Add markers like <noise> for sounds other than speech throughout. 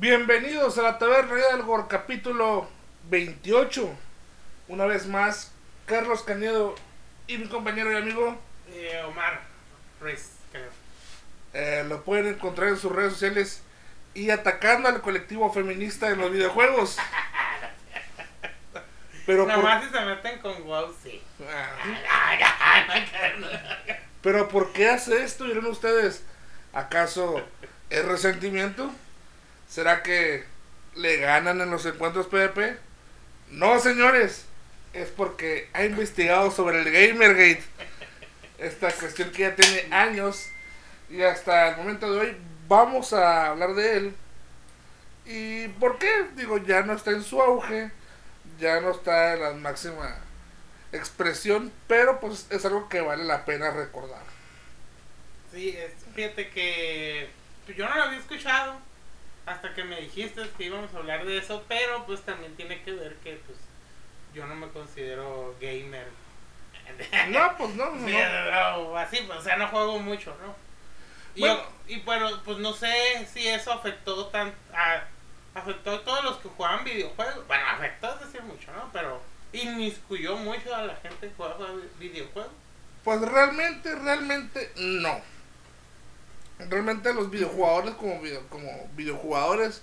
Bienvenidos a la Taberna de Algor, capítulo 28. Una vez más, Carlos Cañedo y mi compañero y amigo Eh, Omar Ruiz, eh, lo pueden encontrar en sus redes sociales y atacando al colectivo feminista en los videojuegos. <laughs> Pero por, Nomás si se meten con WoW, sí. Pero ¿por qué hace esto? Dirán ustedes, ¿acaso es resentimiento? ¿Será que le ganan en los encuentros PvP? No, señores, es porque ha investigado sobre el Gamergate. Esta cuestión que ya tiene años y hasta el momento de hoy vamos a hablar de él. ¿Y por qué? Digo, ya no está en su auge, ya no está en la máxima expresión, pero pues es algo que vale la pena recordar. Sí, es- fíjate que pues, yo no lo había escuchado hasta que me dijiste que íbamos a hablar de eso, pero pues también tiene que ver que pues yo no me considero gamer. <laughs> No, pues no, no. Sí, no, así, pues, o sea, no juego mucho, ¿no? Y, Bueno. yo- y bueno, pues no sé si eso afectó tan a, afectó a todos los que jugaban videojuegos. Bueno, afectó es decir mucho, ¿no? Pero inmiscuyó mucho a la gente que juega videojuegos. Pues realmente, realmente no. Realmente los videojugadores como, video, como videojugadores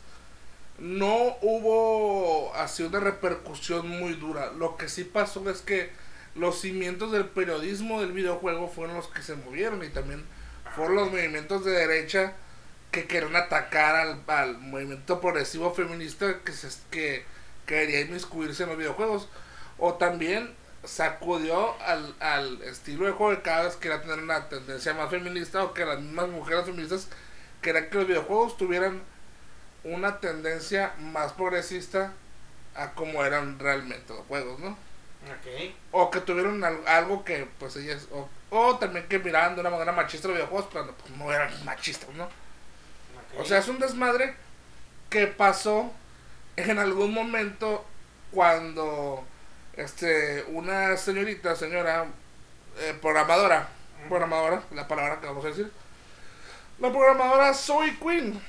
no hubo así una repercusión muy dura. Lo que sí pasó es que los cimientos del periodismo del videojuego fueron los que se movieron y también fueron los movimientos de derecha que querían atacar al, al movimiento progresivo feminista que, se, que quería inmiscuirse en los videojuegos. O también sacudió al, al estilo de juego que cada vez quería tener una tendencia más feminista o que las mismas mujeres feministas querían que los videojuegos tuvieran una tendencia más progresista a como eran realmente los juegos, ¿no? Ok. O que tuvieron al- algo que pues ellas, o, o también que miraban de una manera machista los videojuegos cuando pues, no eran machistas, ¿no? ok. O sea, es un desmadre que pasó en algún momento cuando este una señorita, señora eh, programadora, programadora, la palabra que vamos a decir, la programadora Zoe Quinn,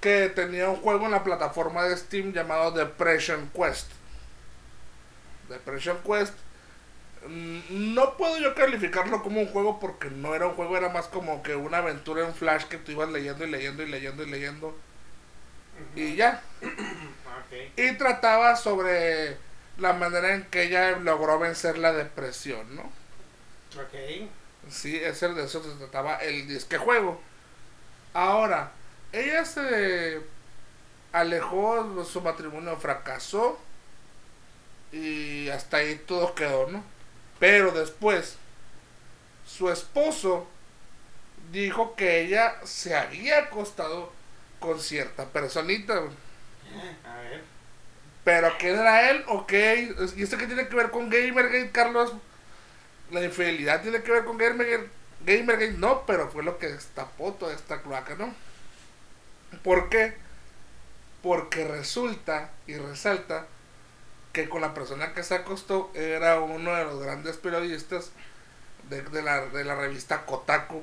que tenía un juego en la plataforma de Steam llamado Depression Quest. Depression Quest mm, no puedo yo calificarlo como un juego porque no era un juego, era más como que una aventura en Flash que tú ibas leyendo y leyendo y leyendo y leyendo y ya. <coughs> Ok. Y trataba sobre la manera en que ella logró vencer la depresión, ¿no? Ok. Sí, ese de eso se trataba el disque juego. Ahora, ella se alejó, su matrimonio fracasó y hasta ahí todo quedó, ¿no? Pero después, su esposo dijo que ella se había acostado con cierta personita. güey. A ver. Pero ¿quién era él? Ok. ¿Y esto qué tiene que ver con Gamergate, Carlos? La infidelidad tiene que ver con Gamergate. Gamergate no, pero fue lo que destapó toda esta cloaca, ¿no? ¿Por qué? Porque resulta y resalta que con la persona que se acostó era uno de los grandes periodistas de, de la, de la revista Kotaku.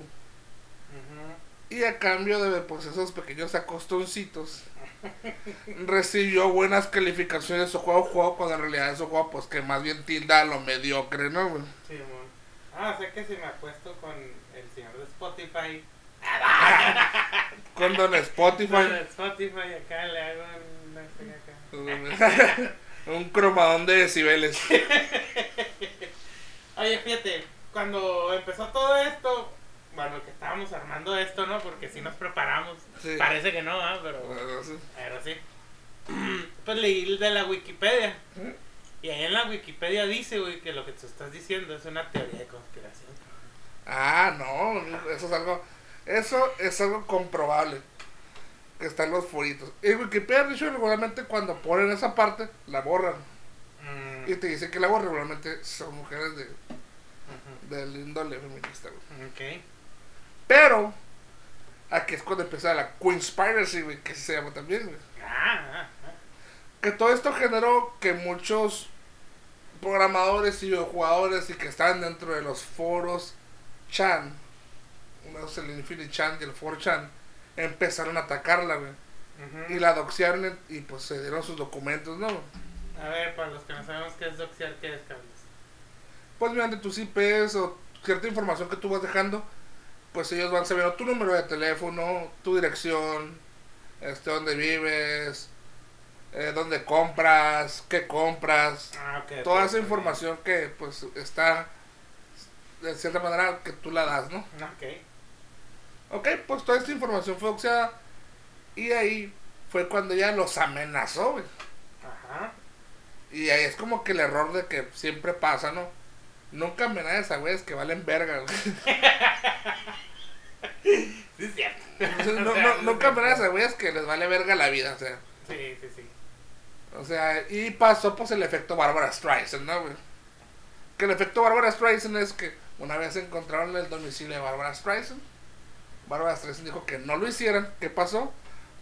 Y a cambio de pues, esos pequeños acostoncitos, recibió buenas calificaciones de su juego, juego cuando en realidad es un juego pues que más bien tilda a lo mediocre, ¿no? güey? Simón. Ah, o sea que si me acuesto con el señor de Spotify. Con Don Spotify, Con Spotify acá le hago una acá. un cromadón de decibeles. <laughs> Oye, fíjate, cuando empezó todo esto, bueno, que estábamos armando esto, ¿no? Porque si nos preparamos. Sí. Parece que no, ¿ah? Pero, sí. pero sí. <clears throat> Pues leí el de la Wikipedia. Y ahí en la Wikipedia dice, güey, que lo que tú estás diciendo es una teoría de conspiración. Ah, no, eso es algo, eso es algo comprobable. Que están los foritos. En Wikipedia, de hecho, regularmente cuando ponen esa parte, la borran. Mm, Y te dicen que la borran, regularmente son mujeres de, ujú, del índole feminista, güey. Ok. Pero, aquí es cuando empieza la Queenspiracy, güey, que se llama también, güey. Ah, ah, ah. Que todo esto generó que muchos programadores y videojugadores y que están dentro de los foros Chan, el Infinity Chan y el 4chan, empezaron a atacarla, güey. Y la doxiaron y pues se dieron sus documentos, ¿no? A ver, para los que no sabemos qué es doxear, ¿qué es, Carlos? Pues mediante tus IPs o cierta información que tú vas dejando, pues ellos van sabiendo tu número de teléfono, tu dirección, este, dónde vives, eh, dónde compras, qué compras, Ah, ok. toda esa información que pues está de cierta manera que tú la das, ¿no? Ok. Ok, pues toda esta información fue doxeada y ahí fue cuando ella los amenazó, güey. Ajá. Y ahí es como que el error de que siempre pasa, ¿no? Nunca amenazas a güeyes que valen verga, güey. <laughs> Sí, es cierto. <laughs> No, O sea, no, nunca sí. amenazas a güeyes que les vale verga la vida, o sea. Sí, sí, sí. O sea, y pasó pues el efecto Bárbara Streisand, ¿no, güey? Que el efecto Bárbara Streisand es que una vez encontraron el domicilio de Bárbara Streisand. Bárbara Streisand dijo que no lo hicieran. ¿Qué pasó?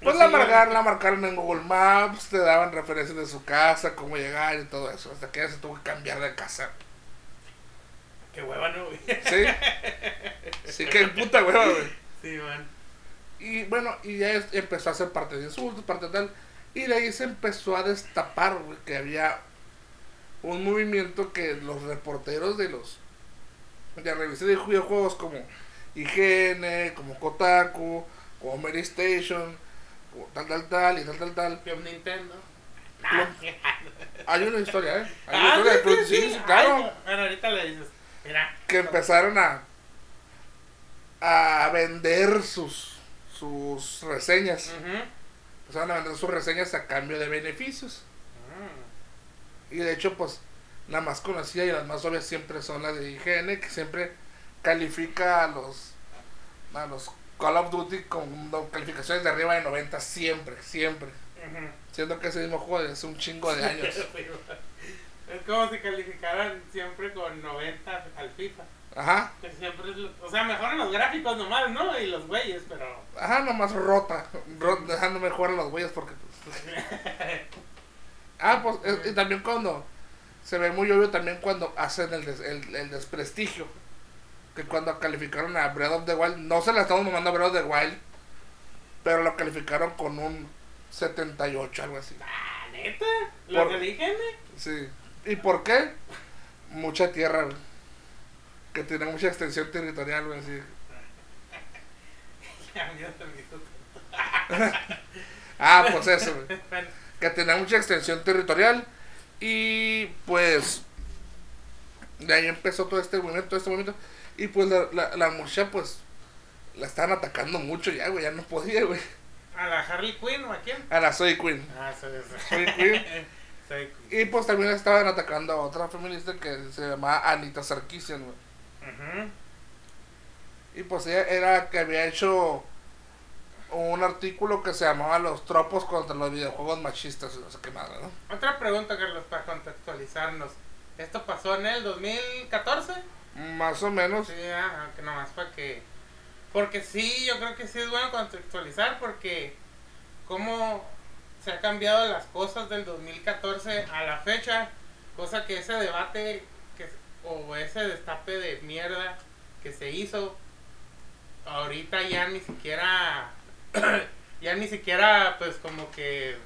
Pues la marcaron, la marcaron en Google Maps, te daban referencias de su casa, cómo llegar y todo eso. Hasta que ella se tuvo que cambiar de casa. Qué hueva, ¿no, güey? ¿Sí? Sí, que puta hueva, güey. Sí, man. Y bueno, y ya empezó a hacer parte de insultos, parte de tal. Y de ahí se empezó a destapar, güey, que había un movimiento que los reporteros de los de revistas de videojuegos como IGN, como Kotaku, como Mary Station, como tal, tal, tal, y tal, tal, tal. Club Nintendo. <laughs> Hay una historia, ¿eh? Hay una Ah, historia, sí, pero sí, sí, sí. sí, claro. Bueno, ahorita le dices, mira. que empezaron a a vender sus sus reseñas. Ujú. Empezaron a vender sus reseñas a cambio de beneficios. Mm. Y de hecho, pues, la más conocida y las más obvias siempre son las de IGN, que siempre califica a los a los Call of Duty con calificaciones de arriba de 90 siempre, siempre. Siendo que ese mismo juego es un chingo de años. <laughs> Es como si calificaran siempre con 90 al FIFA. Ajá, Que siempre es lo- o sea, mejoran los gráficos nomás, ¿no? Y los güeyes, pero. ajá, nomás rota, ro- dejándome jugar a los güeyes porque pues, <laughs> Ah, pues es- y también cuando se ve muy obvio también cuando hacen el, des- el, el desprestigio. Que cuando calificaron a Breath of the Wild, no se la estamos mamando a Breath of the Wild, pero lo calificaron con un 78, algo así. Ah, neta. ¿Los Por- del IGN? Sí. ¿Y por qué? Mucha tierra, güey. Que tiene mucha extensión territorial, güey, así. <laughs> <laughs> Ah, pues eso, güey. Que tenía mucha extensión territorial y pues de ahí empezó todo este movimiento, todo este movimiento y pues la, la, la pues la estaban atacando mucho ya, güey, ya no podía, güey. ¿A la Harley Quinn o a quién? A la Soy Queen. Ah, soy Soy. Soy <laughs> Y pues también estaban atacando a otra feminista que se llamaba Anita Sarkeesian, güey. Y pues ella era que había hecho un artículo que se llamaba Los tropos contra los videojuegos machistas y no sé qué más, ¿no? Otra pregunta, Carlos, para contextualizarnos. ¿Esto pasó en el 2014? Más o menos. Sí, ah, que nomás para que... Porque sí, yo creo que sí es bueno contextualizar porque cómo se han cambiado las cosas del 2014 a la fecha, cosa que ese debate que, o ese destape de mierda que se hizo, ahorita ya ni siquiera, <coughs> ya ni siquiera pues como que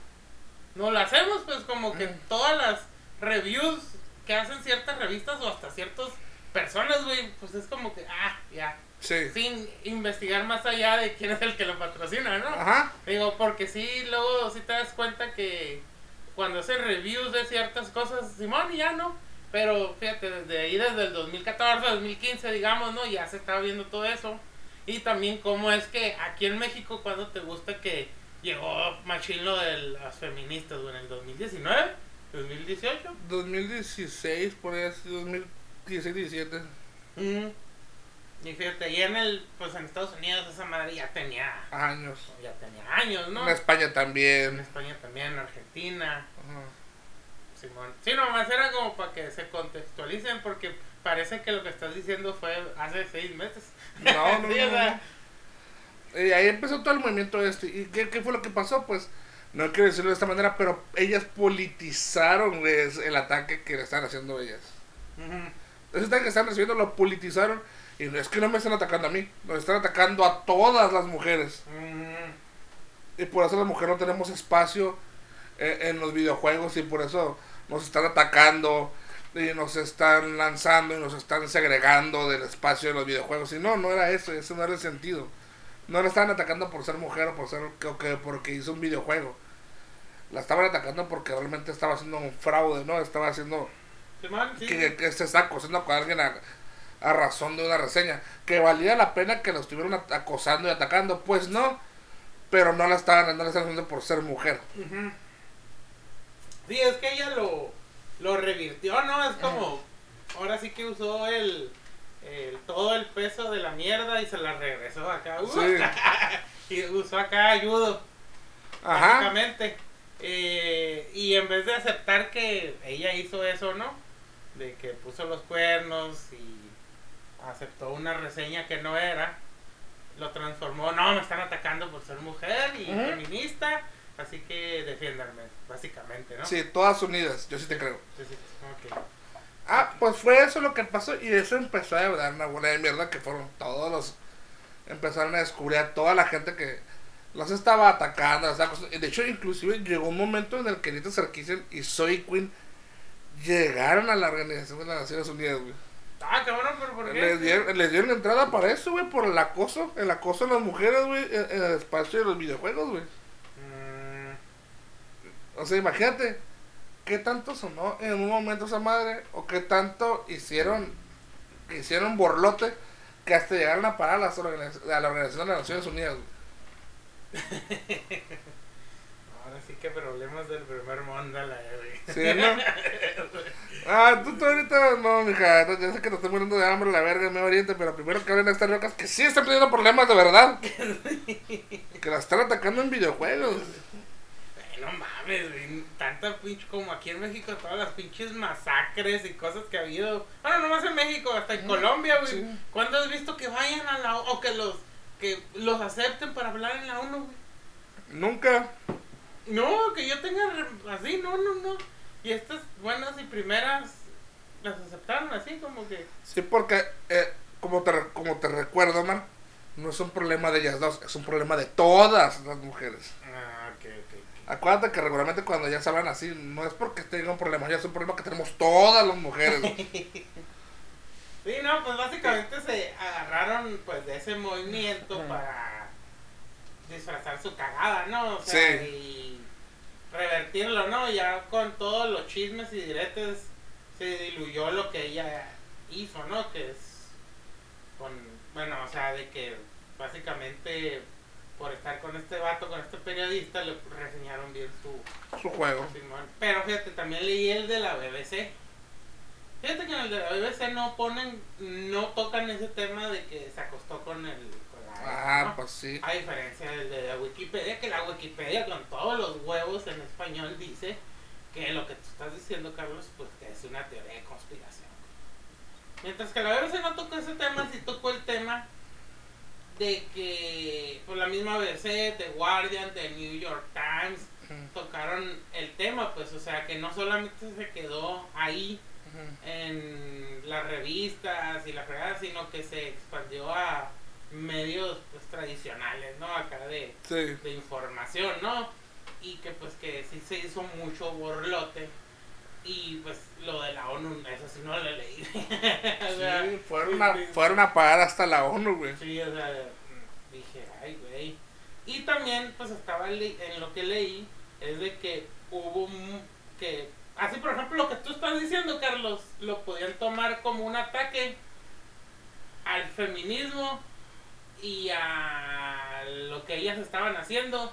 no lo hacemos, pues como que todas las reviews que hacen ciertas revistas o hasta ciertas personas, güey, pues es como que, ah, ya, Sí. sin investigar más allá de quién es el que lo patrocina, ¿no? Ajá. Digo, porque sí, luego sí te das cuenta que cuando hacen reviews de ciertas cosas, Simón, ya no. Pero fíjate, desde ahí, desde el 2014, 2015, digamos, ¿no? Ya se estaba viendo todo eso. Y también cómo es que aquí en México, cuando te gusta que llegó machín lo de las feministas, güey, en el 2019, 2018. 2016, por ahí, así, 2016, 17. Mm. Y fíjate, y en el, pues en Estados Unidos esa madre ya tenía, Años. ya tenía años, ¿no? En España En también. España también, en Argentina. Ajá. Simón. Sí, nomás era como para que se contextualicen porque parece que lo que estás diciendo fue hace seis meses. No, no, <laughs> Sí, o no, Y ahí empezó todo el movimiento este. ¿Y qué, qué fue lo que pasó? Pues no quiero decirlo de esta manera, pero ellas politizaron el ataque que le están haciendo ellas. Ese ataque que están recibiendo lo politizaron. Y no es que no me están atacando a mí, nos están atacando a todas las mujeres. Y por eso las mujeres no tenemos espacio en, en los videojuegos y por eso nos están atacando y nos están lanzando y nos están segregando del espacio de los videojuegos. Y no, no era eso, ese no era el sentido. No la estaban atacando por ser mujer o por ser o que porque hizo un videojuego. La estaban atacando porque realmente estaba haciendo un fraude, ¿no? Estaba haciendo Simón, sí. que, que se está acosando con alguien a, a razón de una reseña. Que valía la pena que lo estuvieran acosando y atacando. Pues no. Pero no la estaban, no la estaban haciendo por ser mujer. Ujú. Sí, es que ella lo, lo revirtió, ¿no? Es como, ahora sí que usó el, el- todo el peso de la mierda y se la regresó acá. Uh, Sí. <laughs> y usó acá ayudo, Ajá. básicamente. Eh, y en vez de aceptar que ella hizo eso, ¿no? De que puso los cuernos y aceptó una reseña que no era, lo transformó, no, me están atacando por ser mujer y feminista, así que defiéndanme, básicamente, ¿no? Sí, todas unidas. Yo sí te creo. Sí, sí, ok. Ah, pues fue eso lo que pasó y eso empezó a dar una bola de mierda que fueron todos los... Empezaron a descubrir a toda la gente que los estaba atacando. acosando. Y De hecho, inclusive llegó un momento en el que Nita Sarkisian y Zoe Quinn llegaron a la Organización de las Naciones Unidas, güey. Ah, cabrón, pero ¿por qué? Les dieron, les dieron entrada para eso, güey, por el acoso. El acoso a las mujeres, güey, en, el espacio de los videojuegos, güey. Mm, O sea, imagínate, ¿qué tanto sonó en un momento esa madre? ¿O qué tanto hicieron, hicieron borlote que hasta llegaron a parar a, las organiz- a la Organización de las Naciones Unidas? güey? <laughs> ahora sí que problemas del primer mundo, la güey. ¿Sí, no? <laughs> Ah, tú, tú ahorita, no, mija, ya sé que te estoy muriendo de hambre la verga en Medio Oriente, pero primero que hablen a estas locas que sí están teniendo problemas de verdad. <laughs> que las están atacando en videojuegos. Ay, no mames, güey. Tanta pinche como aquí en México, todas las pinches masacres y cosas que ha habido. Bueno, no más en México, hasta en Colombia, güey. Sí. ¿Cuándo has visto que vayan a la o que los que los acepten para hablar en la ONU, güey? Nunca. No, que yo tenga así, no, no, no. Y estas buenas y primeras las aceptaron así, como que. Sí, porque, eh, como, te, re- como te recuerdo, man, no es un problema de ellas dos, es un problema de todas las mujeres. Ah, ok, ok. Acuérdate que regularmente cuando ellas hablan así, no es porque tengan un problema, ya es un problema que tenemos todas las mujeres. <laughs> Sí, no, pues básicamente se agarraron pues de ese movimiento para disfrazar su cagada, ¿no? O sea, Sí. y revertirlo, ¿no? Ya con todos los chismes y diretes se diluyó lo que ella hizo, ¿no? Que es con, bueno, o sea, de que básicamente por estar con este vato, con este periodista, le reseñaron bien su, Su juego. Pero fíjate, también leí el de la BBC. Fíjate que en el de la BBC no ponen, no tocan ese tema de que se acostó con el Ah, ¿no? pues sí. A diferencia del de la Wikipedia, que la Wikipedia con todos los huevos en español dice que lo que tú estás diciendo, Carlos, pues que es una teoría de conspiración. Mientras que la BBC no tocó ese tema, sí tocó el tema de que pues la misma BBC, The Guardian, The New York Times, tocaron el tema, pues, o sea, que no solamente se quedó ahí ujú. en las revistas y la fregada, sino que se expandió a medios pues tradicionales, ¿no? Acá de, Sí. de información, ¿no? Y que pues que sí se hizo mucho borlote. Y pues lo de la ONU, eso sí no lo leí. <laughs> O sea, Sí, fueron a, fueron a parar hasta la ONU, güey. Sí, o sea, dije, ay, güey. Y también, pues estaba en lo que leí, es de que hubo que, así por ejemplo, lo que tú estás diciendo, Carlos, lo podían tomar como un ataque al feminismo y a lo que ellas estaban haciendo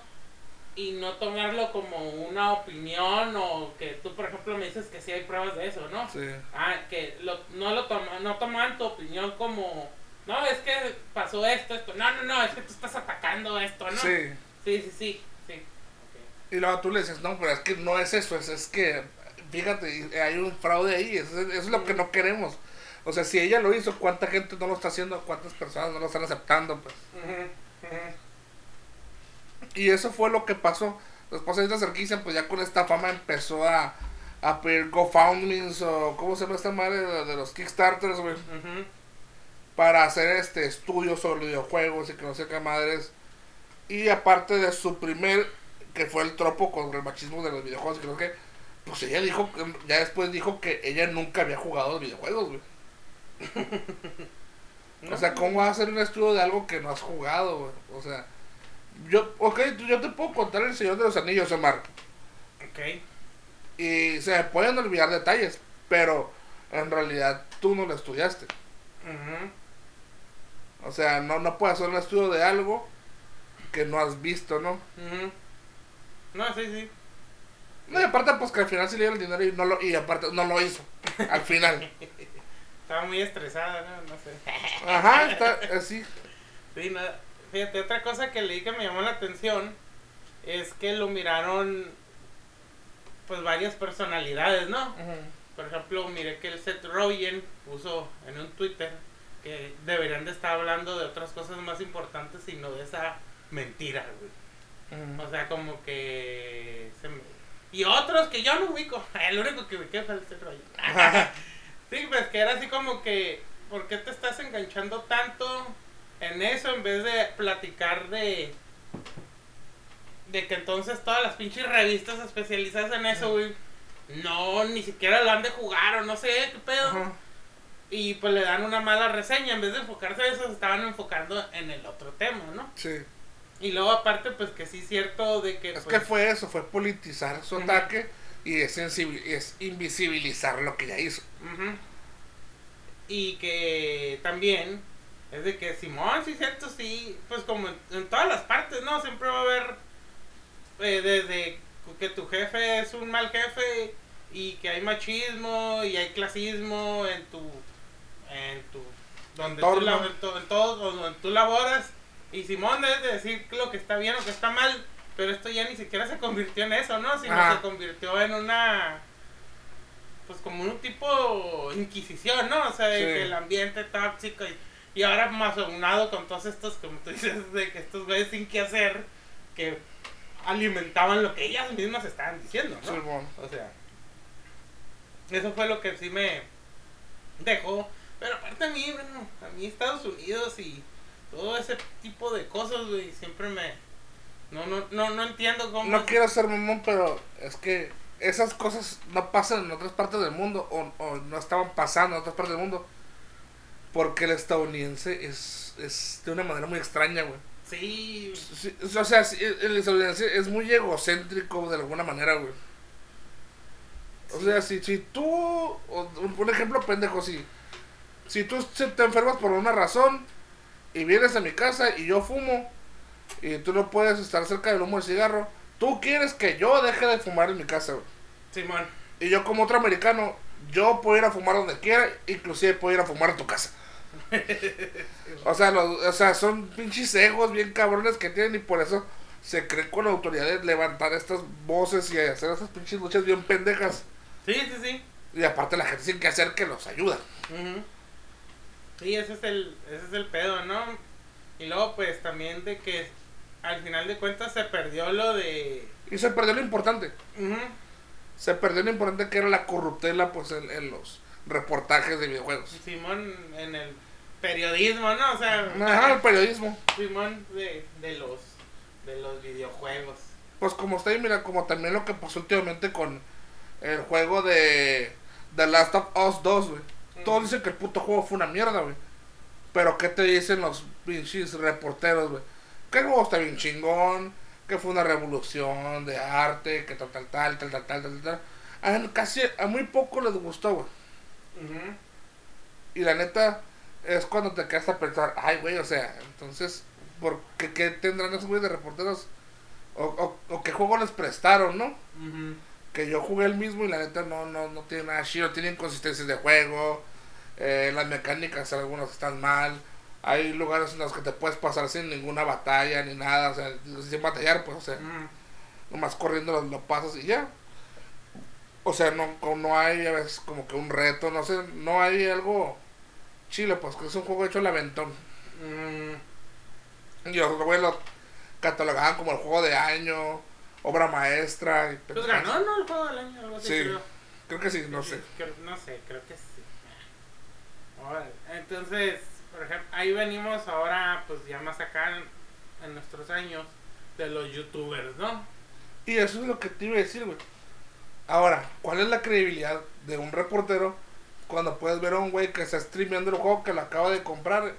y no tomarlo como una opinión o que tú, por ejemplo, me dices que sí hay pruebas de eso, ¿no? Sí. Ah, que lo, no lo toma, no toman tu opinión como, no, es que pasó esto, esto, no, no, no, es que tú estás atacando esto, ¿no? Sí. sí, sí, sí. Y luego tú le dices, no, pero es que no es eso, es, es que, fíjate, hay un fraude ahí, eso, es- eso es lo que no queremos. O sea, si ella lo hizo, ¿cuánta gente no lo está haciendo? ¿Cuántas personas no lo están aceptando? Pues? Ujú. Y eso fue lo que pasó. Después de esta cerquicia, pues ya con esta fama empezó a, a pedir GoFundMes o, ¿cómo se llama esta madre de, de los Kickstarters, güey? Ujú. Para hacer este estudios sobre videojuegos y que no sé qué madres. Y aparte de su primer, que fue el tropo contra el machismo de los videojuegos, creo que, pues ella dijo, ya después dijo que ella nunca había jugado los videojuegos, güey. <laughs> O sea, ¿cómo vas a hacer un estudio de algo que no has jugado, güey? O sea, yo, ok, yo te puedo contar el Señor de los Anillos, Omar. Ok. Y se me pueden olvidar detalles, pero en realidad tú no lo estudiaste. O sea, no, no puedes hacer un estudio de algo que no has visto, ¿no? No, sí, sí. No, y aparte, pues que al final se le dio el dinero y, no lo, y aparte no lo hizo. Al final. <laughs> Estaba muy estresada, ¿no? No sé. <laughs> Ajá, está así. Sí, no, fíjate, otra cosa que leí que me llamó la atención es que lo miraron pues varias personalidades, ¿no? Por ejemplo, miré que el Seth Rogen puso en un Twitter que deberían de estar hablando de otras cosas más importantes y no de esa mentira, güey. O sea, como que... Y otros que yo no ubico. <laughs> El único que ubiqué fue el Seth Rogen. <laughs> sí, pues que era así como que... ¿Por qué te estás enganchando tanto en eso en vez de platicar de de que entonces todas las pinches revistas especializadas en eso, güey, no, ni siquiera lo han de jugar o no sé qué pedo. Y pues le dan una mala reseña, en vez de enfocarse en eso, se estaban enfocando en el otro tema, ¿no? Sí. Y luego aparte, pues que sí es cierto de que... Es pues, que fue eso, fue politizar su ataque y es, es invisibilizar lo que ya hizo. Y que también es de que Simón, sí, cierto, sí, pues como en todas las partes, ¿no? Siempre va a haber eh, desde que tu jefe es un mal jefe y que hay machismo y hay clasismo en tu en tu donde tú, en, todo donde tú laboras y Simón debe de decir lo que está bien o que está mal pero esto ya ni siquiera se convirtió en eso no sino se convirtió en una pues como un tipo inquisición no o sea de el ambiente tóxico y, y ahora más aunado con todos estos como tú dices de que estos güeyes sin qué hacer que alimentaban lo que ellas mismas estaban diciendo, ¿no? O sea, eso fue lo que sí me dejó. Pero aparte a mí, bueno, a mí Estados Unidos y todo ese tipo de cosas, güey, siempre me... No, no, no, no entiendo cómo... No quiero ser mamón, pero es que esas cosas no pasan en otras partes del mundo o, o no estaban pasando en otras partes del mundo. Porque el estadounidense es, es de una manera muy extraña, güey. Sí. O sea, el estadounidense es muy egocéntrico de alguna manera, güey. O sea, si, si tú, un ejemplo pendejo, si, si tú te enfermas por una razón y vienes a mi casa y yo fumo y tú no puedes estar cerca del humo del cigarro, tú quieres que yo deje de fumar en mi casa, güey. Simón. y yo como otro americano, yo puedo ir a fumar donde quiera, inclusive puedo ir a fumar en tu casa. <laughs> o, sea, o sea, son pinches egos bien cabrones que tienen y por eso se creen con la autoridad de levantar estas voces y hacer esas pinches luchas bien pendejas. Sí, sí, sí. Y aparte la gente tiene que hacer que los ayuda. Sí, ese es, el, ese es el pedo, ¿no? Y luego pues también de que al final de cuentas se perdió lo de... Y se perdió lo importante. Se perdió lo importante que era la corruptela pues en, en los reportajes de videojuegos. Simón en el periodismo, ¿no? O sea, Ajá, el periodismo. Simón de, de los de los videojuegos. Pues como usted mira, como también lo que pasó últimamente con el juego de The Last of Us 2, güey. Todos dicen que el puto juego fue una mierda, güey. Pero ¿qué te dicen los pinches reporteros, güey? Que el juego está bien chingón, que fue una revolución de arte, que tal, tal, tal, tal, tal, tal, tal, tal. A casi, a muy poco les gustó, güey. Y la neta, es cuando te quedas a pensar, ay, güey, o sea, entonces, ¿por qué, qué tendrán esos güeyes de reporteros? O, o, qué juego les prestaron, ¿no? Que yo jugué el mismo y la neta no, no, no tiene nada chido, tienen consistencias de juego, eh, las mecánicas algunas están mal, hay lugares en los que te puedes pasar sin ninguna batalla ni nada, o sea, sin batallar, pues, o sea, nomás corriendo lo, lo, pasas y ya. O sea, no, no hay a veces como que un reto, no sé, no hay algo Chile, pues que es un juego hecho al aventón. Mm. Y los güeyes lo catalogaban como el juego de año, obra maestra. Y pues ganó, ¿no? El juego del año, algo así. Sí, creo. creo que sí, no sé. no sé, creo que sí. entonces, por ejemplo, ahí venimos ahora, pues ya más acá en nuestros años de los youtubers, ¿no? Y eso es lo que te iba a decir, güey. Ahora, ¿cuál es la credibilidad de un reportero cuando puedes ver a un güey que está streameando el juego que lo acaba de comprar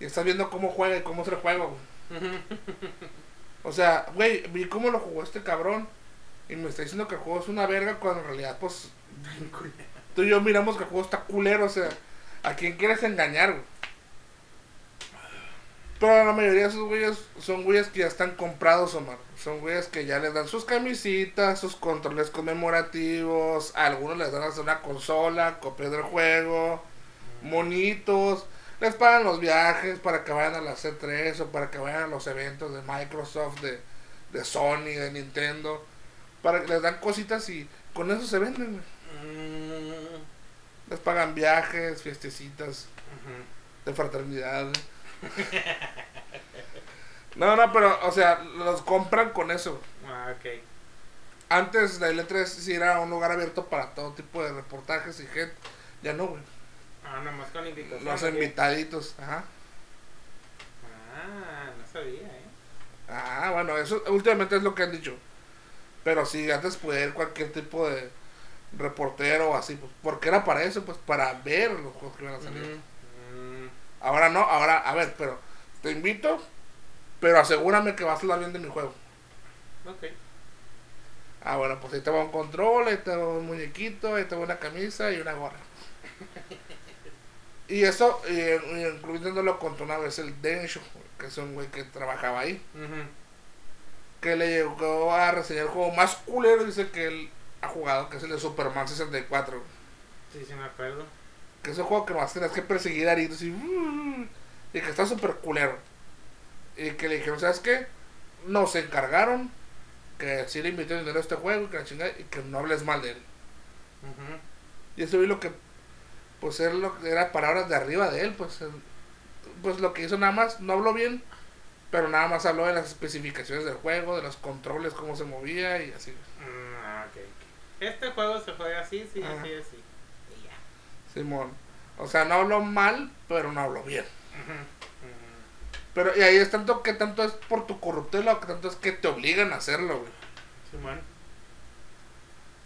y estás viendo cómo juega y cómo se juega, güey? <laughs> O sea, güey, vi cómo lo jugó este cabrón y me está diciendo que el juego es una verga cuando en realidad, pues, tú y yo miramos que el juego está culero, o sea, ¿a quién quieres engañar, güey? Pero la mayoría de esos güeyes son güeyes que ya están comprados, Omar. Son güeyes que ya les dan sus camisitas, sus controles conmemorativos. A algunos les dan hasta una consola, copias del juego, monitos. Les pagan los viajes para que vayan a la C3 o para que vayan a los eventos de Microsoft, de, de Sony, de Nintendo. Para que les dan cositas y con eso se venden. Mm, Les pagan viajes, fiestecitas de fraternidad. <laughs> No, no, pero, o sea, los compran con eso. Ah, ok. Antes de L3 sí era un lugar abierto para todo tipo de reportajes y gente. Ya no, güey. Ah, nomás con invitación. Los invitaditos, ajá. Ah, no sabía, ¿eh? Ah, bueno, eso últimamente es lo que han dicho. Pero sí, antes podía ir cualquier tipo de reportero o así, pues, porque era para eso, pues, para ver los juegos que iban a salir. Mm, Ahora no, ahora, a ver, pero te invito, pero asegúrame que vas a hablar bien de mi juego. ok. Ah, bueno, pues ahí te va un control, ahí te va un muñequito, ahí te va una camisa y una gorra. y eso, y, y incluyendo lo contó una vez el Densho, que es un güey que trabajaba ahí, que le llegó a reseñar el juego más culero, dice que él ha jugado, que es el de Superman 64. Sí, sí me acuerdo. Que es un juego que nomás tenías que perseguir aritos y, y que está súper culero. Y que le dijeron, ¿sabes qué? Nos encargaron que sí le invité dinero a este juego y que la chingada, y que no hables mal de él. Y eso vi lo que, pues era, lo, era palabras de arriba de él, pues, pues lo que hizo nada más, no habló bien, pero nada más habló de las especificaciones del juego, de los controles, cómo se movía y así. Mm, ah. Este juego se juega así, sí, Ajá. así, así. Simón. O sea, no habló mal, pero no habló bien. Pero, y ahí es tanto que tanto es por tu corruptela o que tanto es que te obligan a hacerlo, güey. Simón.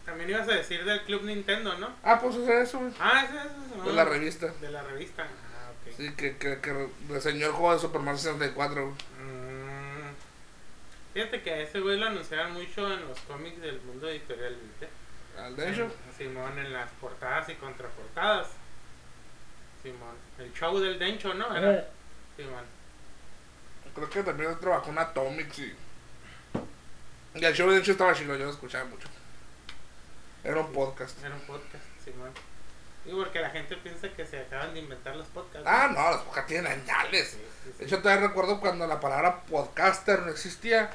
También ibas a decir del Club Nintendo, ¿no? Ah, pues es eso, güey. Ah, es De la revista. De la revista. Ah, ok. Sí, que, que, que reseñó el juego de Superman 64, güey. Mm. Fíjate que a ese güey lo anunciaban mucho en los cómics del mundo editorial, ¿viste? Al de hecho. En- Simón, en las portadas y contraportadas. Simón. El show del Dencho, ¿no? Era. Simón. Creo que también trabajó en Atomics y. Y el show de hecho estaba chido, yo lo escuchaba mucho. Era un podcast. Era un podcast, Simón. Y porque la gente piensa que se acaban de inventar los podcasts. ¿no? Ah, no, las podcasts tienen añales. Sí, sí, sí. De hecho, todavía recuerdo cuando la palabra podcaster no existía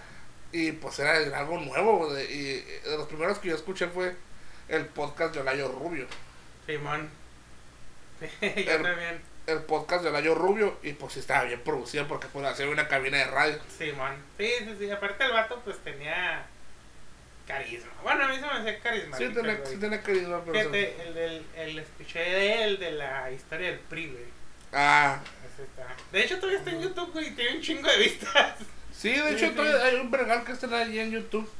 y pues era algo nuevo. de- y de los primeros que yo escuché fue el podcast de Olayo Rubio. Simón. <laughs> Yo El- también. El podcast de Olayo Rubio y pues sí estaba bien producido porque pues hacía una cabina de radio. Simón. Sí, sí, sí. Aparte el vato pues tenía carisma. Bueno, a mí se me hacía carisma. Sí, tenía, sí tenía carisma, pero... Fíjate, el, del el escuché de él de la historia del PRI, güey. Ah, está. De hecho, todavía está en YouTube, güey, y tiene un chingo de vistas. sí, de hecho Sí, sí. todavía hay un vergal que está ahí en YouTube.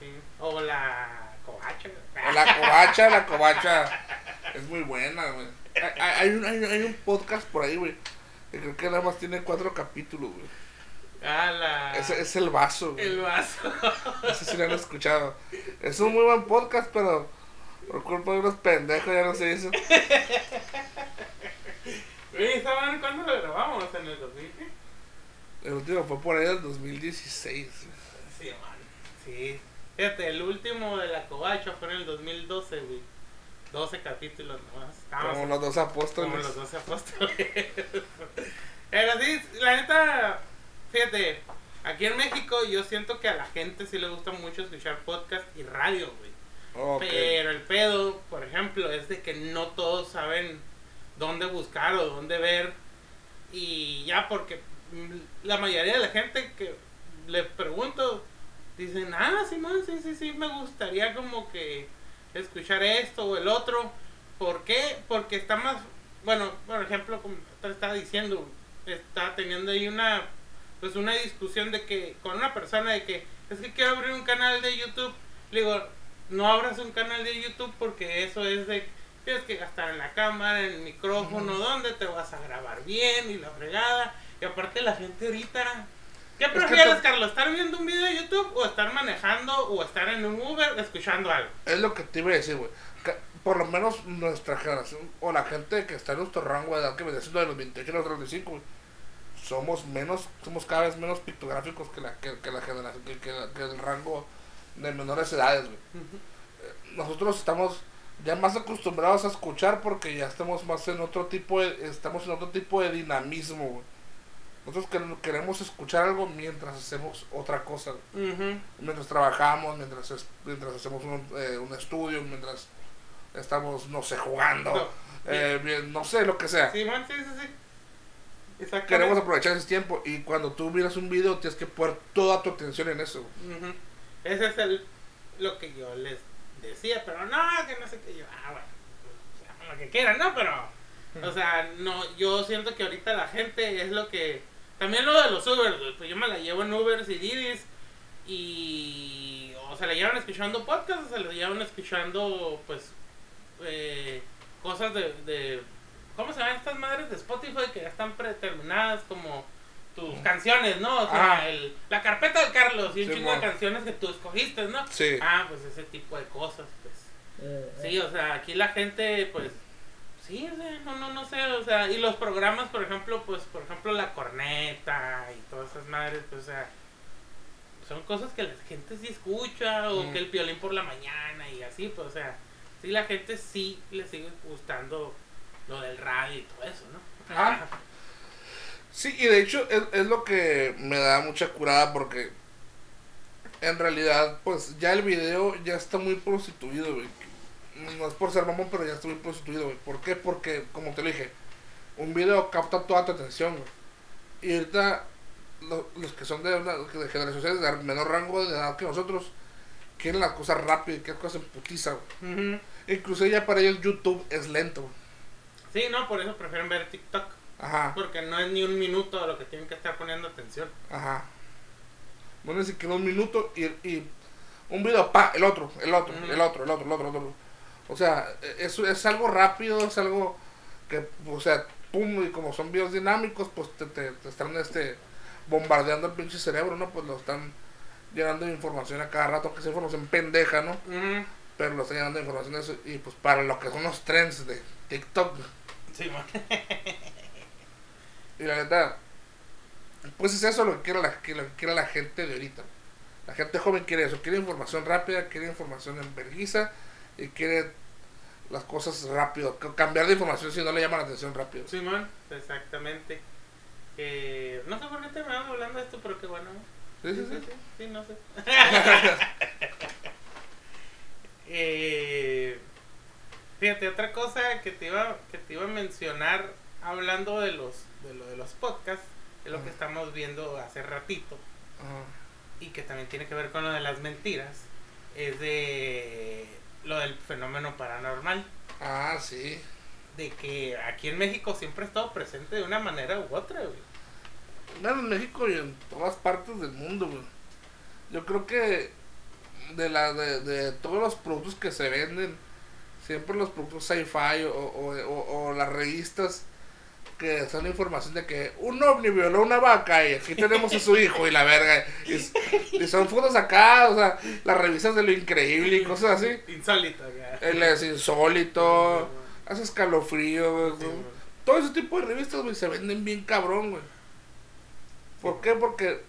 Sí. O la covacha. La covacha, la covacha es muy buena, güey. Hay, hay un, hay, hay un podcast por ahí, güey, que creo que nada más tiene cuatro capítulos, güey. Ah, la. Es el vaso, güey. El vaso. Ese sí lo han escuchado. Es un muy buen podcast, pero por culpa de unos pendejos ya no se hizo. Güey, ¿saben cuándo lo grabamos? ¿En el 2000? El último fue por ahí del 2016. Sí, man. Sí. Fíjate, el último de la covacha fue en el 2012, güey. 12 capítulos nomás. Estábamos Como los dos apóstoles. Como los 12 apóstoles. <laughs> Pero sí, la neta, fíjate, aquí en México yo siento que a la gente sí le gusta mucho escuchar podcast y radio, güey. Ok. Pero el pedo, por ejemplo, es de que no todos saben dónde buscar o dónde ver. Y ya porque la mayoría de la gente que le pregunto dicen, ah, sí, man, sí, sí, sí, me gustaría como que escuchar esto o el otro. ¿Por qué? Porque está más, bueno, por ejemplo, como te estaba diciendo, está teniendo ahí una pues una discusión de que, con una persona de que, es que quiero abrir un canal de YouTube, le digo, no abras un canal de YouTube porque eso es de, tienes que gastar en la cámara, en el micrófono, donde te vas a grabar bien y la fregada, y aparte la gente ahorita... ¿Qué prefieres, Carlos? ¿Estar viendo un video de YouTube o estar manejando o estar en un Uber escuchando algo? Es lo que te iba a decir, güey. Por lo menos nuestra generación, o la gente que está en nuestro rango de edad, que viene siendo de los 28 a los 35, güey, somos menos, somos cada vez menos pictográficos que la, que, que la generación, que, que la- que el rango de menores edades, güey. Nosotros estamos ya más acostumbrados a escuchar porque ya estamos más en otro tipo de, estamos en otro tipo de dinamismo, güey. Nosotros que- queremos escuchar algo mientras hacemos otra cosa, mientras trabajamos, mientras, es- mientras hacemos un, eh, un estudio, mientras estamos, no sé, jugando, No. eh, bien, no sé, lo que sea. Sí, man, sí, sí, sí. Queremos aprovechar ese tiempo y cuando tú miras un video tienes que poner toda tu atención en eso. Ujú. Ese es el, lo que yo les decía, pero no, que no sé qué yo. Ah, bueno, pues, hagan lo que quieran, ¿no? Pero, o sea, no, yo siento que ahorita la gente es lo que. También lo de los Uber, güey, pues yo me la llevo en Ubers y Didis y. O se la llevan escuchando podcasts o se la llevan escuchando, pues, eh, cosas de, de. ¿Cómo se llaman estas madres de Spotify que ya están predeterminadas como tus canciones, ¿no? O sea, el, la carpeta de Carlos y un Sí, chingo de canciones que tú escogiste, ¿no? Sí. Ah, pues ese tipo de cosas, pues. Sí, o sea, aquí la gente, pues, sí, no, no, no sé, o sea, y los programas, por ejemplo, pues, por ejemplo, La Corneta y todas esas madres, pues, o sea, son cosas que la gente sí escucha, o Mm. que el violín por la mañana y así, pues, o sea, sí, la gente sí le sigue gustando lo del radio y todo eso, ¿no? Ah. Sí, y de hecho es, es lo que me da mucha curada porque en realidad, pues ya el video ya está muy prostituido, güey. No es por ser mamón, pero ya muy prostituido, güey. ¿Por qué? Porque, como te dije, un video capta toda tu atención, güey. Y ahorita lo- los que son de, una, de generaciones de menor rango de edad que nosotros quieren las cosas rápido y quieren cosas en putiza, güey. Incluso ya para ellos YouTube es lento, güey. Sí, no, por eso prefieren ver TikTok, Ajá. porque no es ni un minuto lo que tienen que estar poniendo atención. Ajá. Bueno, ni siquiera un minuto y, y un video, pa, el otro, el otro, el otro, el otro, el otro, el otro. O sea, eso es algo rápido, es algo que, o sea, pum, y como son videos dinámicos, pues te, te, te están este bombardeando el pinche cerebro, ¿no? Pues lo están llenando de información a cada rato, que esa información pendeja, ¿no? Pero lo están llenando de información de eso, y pues para lo que son los trends de TikTok, Sí, man. Y la verdad, pues es eso lo que quiere la, que lo que quiere la gente de ahorita. La gente joven quiere eso, quiere información rápida, quiere información en vergüenza y quiere las cosas rápido. Cambiar de información si no le llama la atención rápido. Simón, exactamente. No sé por qué te me van hablando de esto, pero qué bueno. Sí, sí, sí. sí, no sé. <laughs> <laughs> eh, fíjate, otra cosa que te iba que te iba a mencionar hablando de los de lo de los podcasts, es lo que estamos viendo hace ratito Ajá. y que también tiene que ver con lo de las mentiras, es de lo del fenómeno paranormal. Ah, sí. de que aquí en México siempre ha estado presente de una manera u otra, güey. Bueno, en México y en todas partes del mundo, güey. Yo creo que de, la, de, de todos los productos que se venden, siempre los productos sci-fi o, o, o- o las revistas que son información de que un ovni violó una vaca y aquí tenemos a su hijo y la verga. Y, son fotos acá, o sea, las revistas de lo increíble y cosas así. Insólito, ya. El es insólito, hace escalofrío, Sí. Todo ese tipo de revistas, güey, se venden bien cabrón, güey. ¿Por qué? Porque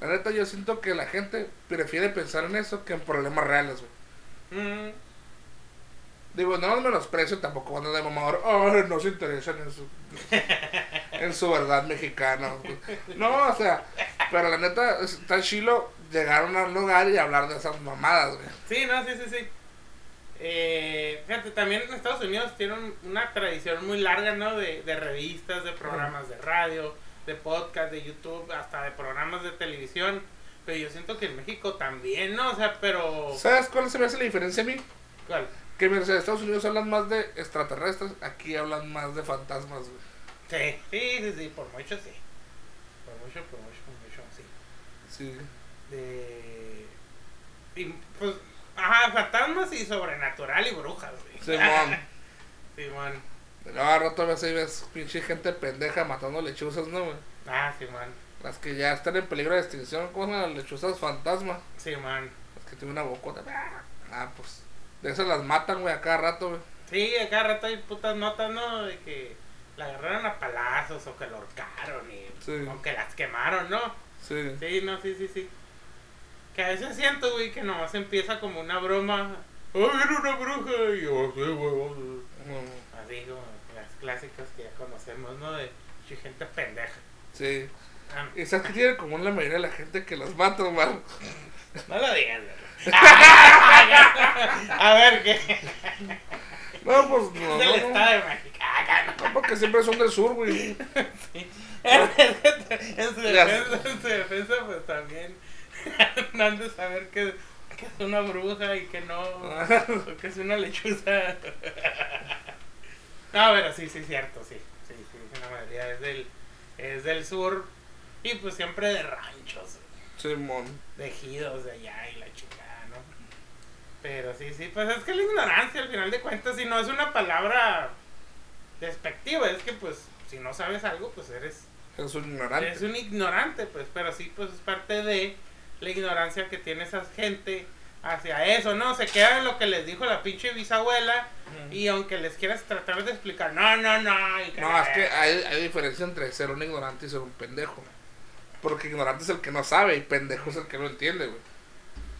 la neta yo siento que la gente prefiere pensar en eso que en problemas reales, güey. Mm, Digo, no los menosprecio, tampoco a de mamador, ay, no se interesan en su, <laughs> en su verdad mexicana. güey". No, o sea, pero la neta está chilo llegar a un lugar y hablar de esas mamadas, güey. Sí, no, sí, sí, sí. Eh, fíjate, también en Estados Unidos tienen una tradición muy larga, ¿no? De, de revistas, de programas de radio, de podcast, de YouTube, hasta de programas de televisión. Pero yo siento que en México también, ¿no? O sea, pero... ¿Sabes cuál se me hace la diferencia a mí? ¿Cuál? Que mientras en Estados Unidos hablan más de extraterrestres, aquí hablan más de fantasmas, güey. Sí, sí, sí, sí, por mucho sí. Por mucho, por mucho, por mucho. Sí. De. Y pues. Ajá, fantasmas y sobrenatural y brujas, güey. Simón. Simón. Luego a rato ves ahí ves pinche gente pendeja matando lechuzas, ¿no, güey? Ah, Simón. Las que ya están en peligro de extinción, ¿cómo se llaman? Las lechuzas fantasma. Simón. Las que tienen una bocota. Ah, pues. De esas las matan, güey, a cada rato, güey. Sí, a cada rato hay putas notas, ¿no? De que la agarraron a palazos o que la ahorcaron y. Sí. O que las quemaron, ¿no? Sí. Sí, no, sí, sí, sí. Que a veces siento, güey, que nomás empieza como una broma. ¡Ay, era una bruja! Y yo, sí, güey. No, Así como las clásicas que ya conocemos, ¿no? De gente pendeja. Sí. Ah, Y sabes que tiene como la mayoría de la gente que los mata, man. <laughs> no lo digas, güey. A ver, ¿qué? No, pues no, del no. Estado de México. No. Porque siempre son del sur, güey. Sí. en, su defensa, en su defensa, pues también <laughs> no han de saber que, que es una bruja y que no, o que es una lechuza. <laughs> No, pero sí, sí, cierto, sí. Sí, sí, la mayoría es del, es del sur y pues siempre de ranchos, Simón. de ejidos de allá y la. Pero sí, sí, pues es que la ignorancia al final de cuentas, y no es una palabra despectiva, es que pues si no sabes algo, pues eres Es un ignorante. es un ignorante, pues, pero sí, pues es parte de la ignorancia que tiene esa gente hacia eso, ¿no? Se queda en lo que les dijo la pinche bisabuela y aunque les quieras tratar de explicar, no, no, no. y No, es que hay, hay diferencia entre ser un ignorante y ser un pendejo. Porque ignorante es el que no sabe y pendejo es el que no entiende, güey.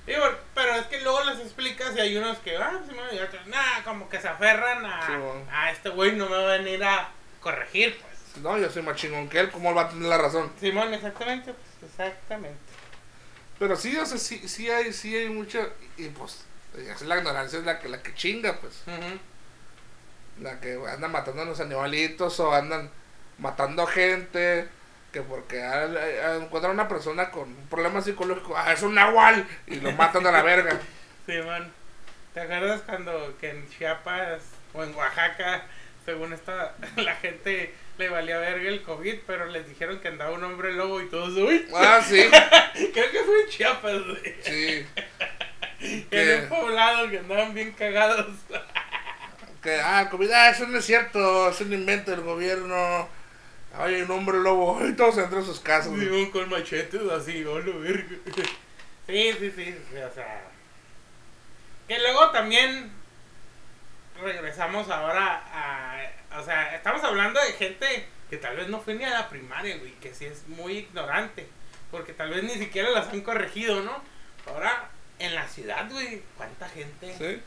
Digo, pero es que luego les explicas y hay unos que, ah, sí, y otros, nah, como que se aferran a, Sí, bueno. a este güey no me va a venir a corregir, pues. No, yo soy más chingón que él, ¿cómo él va a tener la razón? Simón, exactamente, pues, exactamente. Pero sí, o sea, sí, sí hay, sí hay mucha. Y pues, es la ignorancia es la que, la que chinga, pues. La que andan matando a los animalitos o andan matando gente. Que porque ah, ah, encuentran una persona con un problema psicológico, ah, es un nahual, y lo matan a la verga. <laughs> Simón, ¿te acuerdas cuando que en Chiapas o en Oaxaca, según esta, <laughs> la gente le valía verga el COVID, pero les dijeron que andaba un hombre lobo y todos, uy, Ah, sí, <laughs> creo que fue en Chiapas, güey. sí. En un poblado que andaban bien cagados. que, ah, comida, eso no es cierto, es un invento del gobierno. Hay un hombre lobo, y todos entran a sus casas. Simón con machetes así, hola, verga. <laughs> Sí, sí, sí, sí, o sea. Que luego también regresamos ahora a. O sea, estamos hablando de gente que tal vez no fue ni a la primaria, güey, que sí es muy ignorante. Porque tal vez ni siquiera las han corregido, ¿no? Ahora, en la ciudad, güey, ¿cuánta gente? Sí.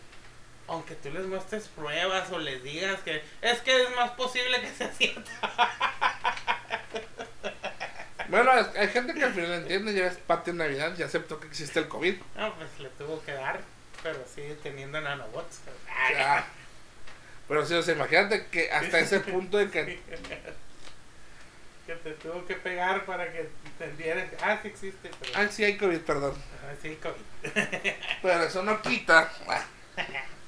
Aunque tú les muestres pruebas o les digas que es que es más posible que sea cierto. Bueno, hay gente que al final entiende, ya es parte de Navidad, ya aceptó que existe el COVID. No, pues le tuvo que dar, pero sigue teniendo nanobots. Ah, Pero sí, o sea, imagínate que hasta ese punto de que... <laughs> que te tuvo que pegar para que entendieras. Ah, sí existe, pero. Ah, sí hay COVID, perdón. Ah, sí, COVID. <laughs> Pero eso no quita ah,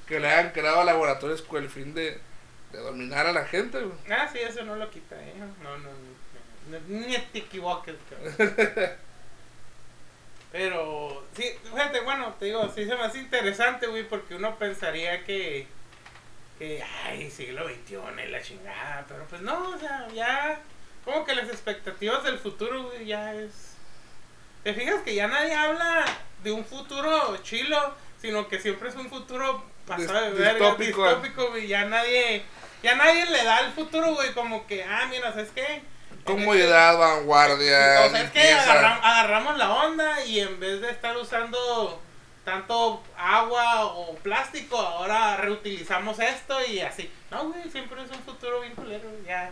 que le hayan creado laboratorios con el fin de, de dominar a la gente. güey. Ah, sí, eso no lo quita, ¿eh? No, no, no, no, ni te equivoques, cabrón. <laughs> Pero, sí, fíjate, bueno, te digo, sí se me hace interesante, güey, porque uno pensaría que, que, ay, siglo XXI y la chingada, pero pues no, o sea, ya, como que las expectativas del futuro, güey, ya es... ¿Te fijas que ya nadie habla de un futuro chilo, sino que siempre es un futuro pasado de verga, distópico. distópico, güey, ya nadie, ya nadie le da al futuro, güey, como que, ah, mira, ¿sabes qué? Comodidad, vanguardia, O sea, es que agarram- agarramos la onda y en vez de estar usando tanto agua o plástico, ahora reutilizamos esto y así. No, güey, siempre es un futuro bien culero, ya.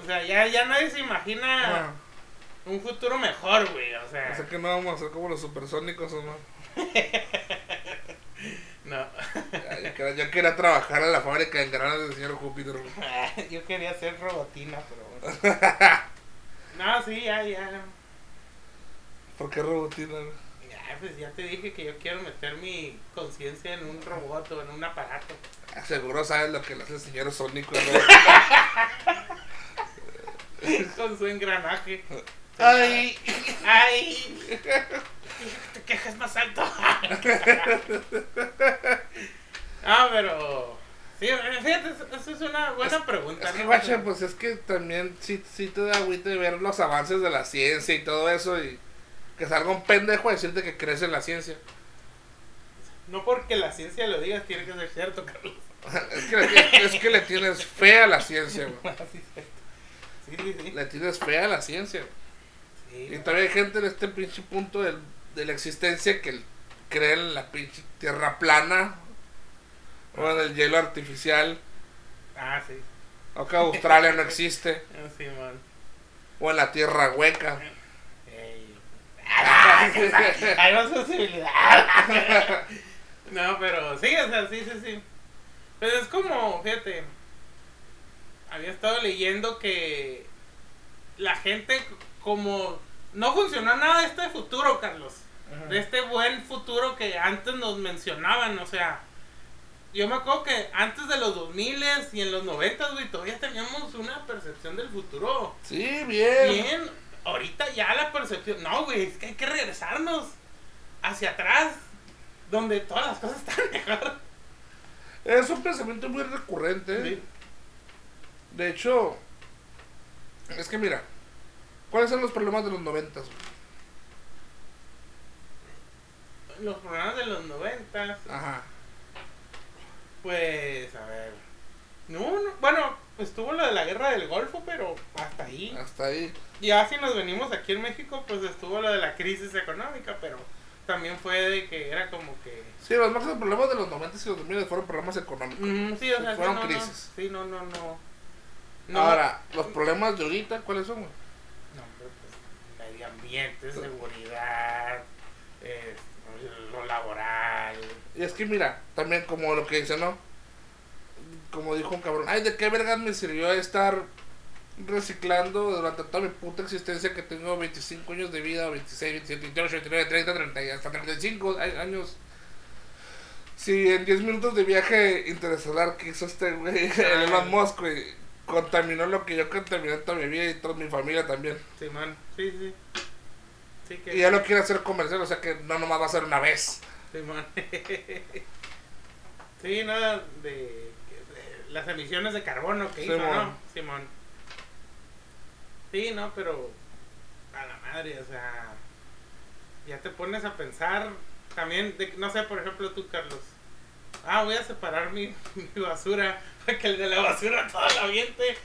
O sea, ya, ya nadie se imagina un futuro mejor, güey, o sea. o sea que no vamos a ser como los supersónicos o no. <laughs> No. Ya, Yo quería, yo quería trabajar en la fábrica de engranes del señor Júpiter. <laughs> Yo quería ser robotina, pero bueno. <laughs> No, sí, ya, ya. ¿Por qué robotina? Ya, pues ya te dije que yo quiero meter mi conciencia en un robot o en un aparato. Ah, Seguro sabes lo que le hace el señor Sónico. <laughs> con su engranaje. Ay. Ay. Te quejas más alto. ah, pero. Sí, fíjate, eso es una buena pregunta. Es que, guacha, pues es que también sí, sí te da agüite de ver los avances de la ciencia y todo eso y que salga un pendejo a decirte que crees en la ciencia. No porque la ciencia lo diga, tiene que ser cierto, Carlos. <laughs> es, que le, es que le tienes fe a la ciencia, güey. <laughs> sí, sí, sí. sí. Le tienes fe a la ciencia. Sí, Y todavía hay gente en este pinche punto del- de la existencia que cree en la pinche tierra plana o en el hielo artificial Ah, sí. o que Australia no existe <laughs> Ah, Sí, man. o en la tierra hueca. Ey. <laughs> Hay más posibilidad. <laughs> no, pero sí, o sea, sí, sí, sí. Pero es como, fíjate, había estado leyendo que la gente como no funcionó nada de este futuro, Carlos. De este buen futuro que antes nos mencionaban, o sea, yo me acuerdo que antes de los 2000 y en los 90, güey, todavía teníamos una percepción del futuro Sí, bien. bien. Ahorita ya la percepción. No, güey, es que hay que regresarnos hacia atrás, donde todas las cosas están <laughs> mejor. Es un pensamiento muy recurrente. Sí. De hecho, es que mira, ¿cuáles son los problemas de los noventas? Los programas de los 90, Ajá. pues, a ver. No, no, bueno, estuvo lo de la guerra del Golfo, pero hasta ahí. Hasta ahí. Ya si nos venimos aquí en México, pues estuvo lo de la crisis económica, pero también fue de que era como que. Sí, los máximos problemas de los noventas y los 2000 fueron problemas económicos. Mm, sí, o sea, sí, Fueron no, no. crisis. Sí, no, no, no. No. Ahora, los problemas de ahorita, ¿cuáles son? Ambiente, seguridad, eh, lo laboral. Y es que mira, también como lo que dice, ¿no? Como dijo un cabrón, ay, ¿de qué vergas me sirvió estar reciclando durante toda mi puta existencia que tengo 25 años de vida, 26, 27, 28, 29, 30, 30 y hasta 35 a- años? Si en 10 minutos de viaje interestelar que hizo este güey, <laughs> el Elon Musk, güey, contaminó lo que yo contaminé toda mi vida y toda mi familia también. Sí, man, sí, sí. Sí, que. Y ya lo quiere hacer comercial, o sea que no nomás va a ser una vez. Simón. <laughs> sí, no, de, de las emisiones de carbono que hizo. ¿no? Simón. Sí, no, pero a la madre, o sea, ya te pones a pensar también, de, no sé, por ejemplo tú, Carlos. Ah, voy a separar mi, <laughs> mi basura para que el de la basura <laughs> todo la aviente.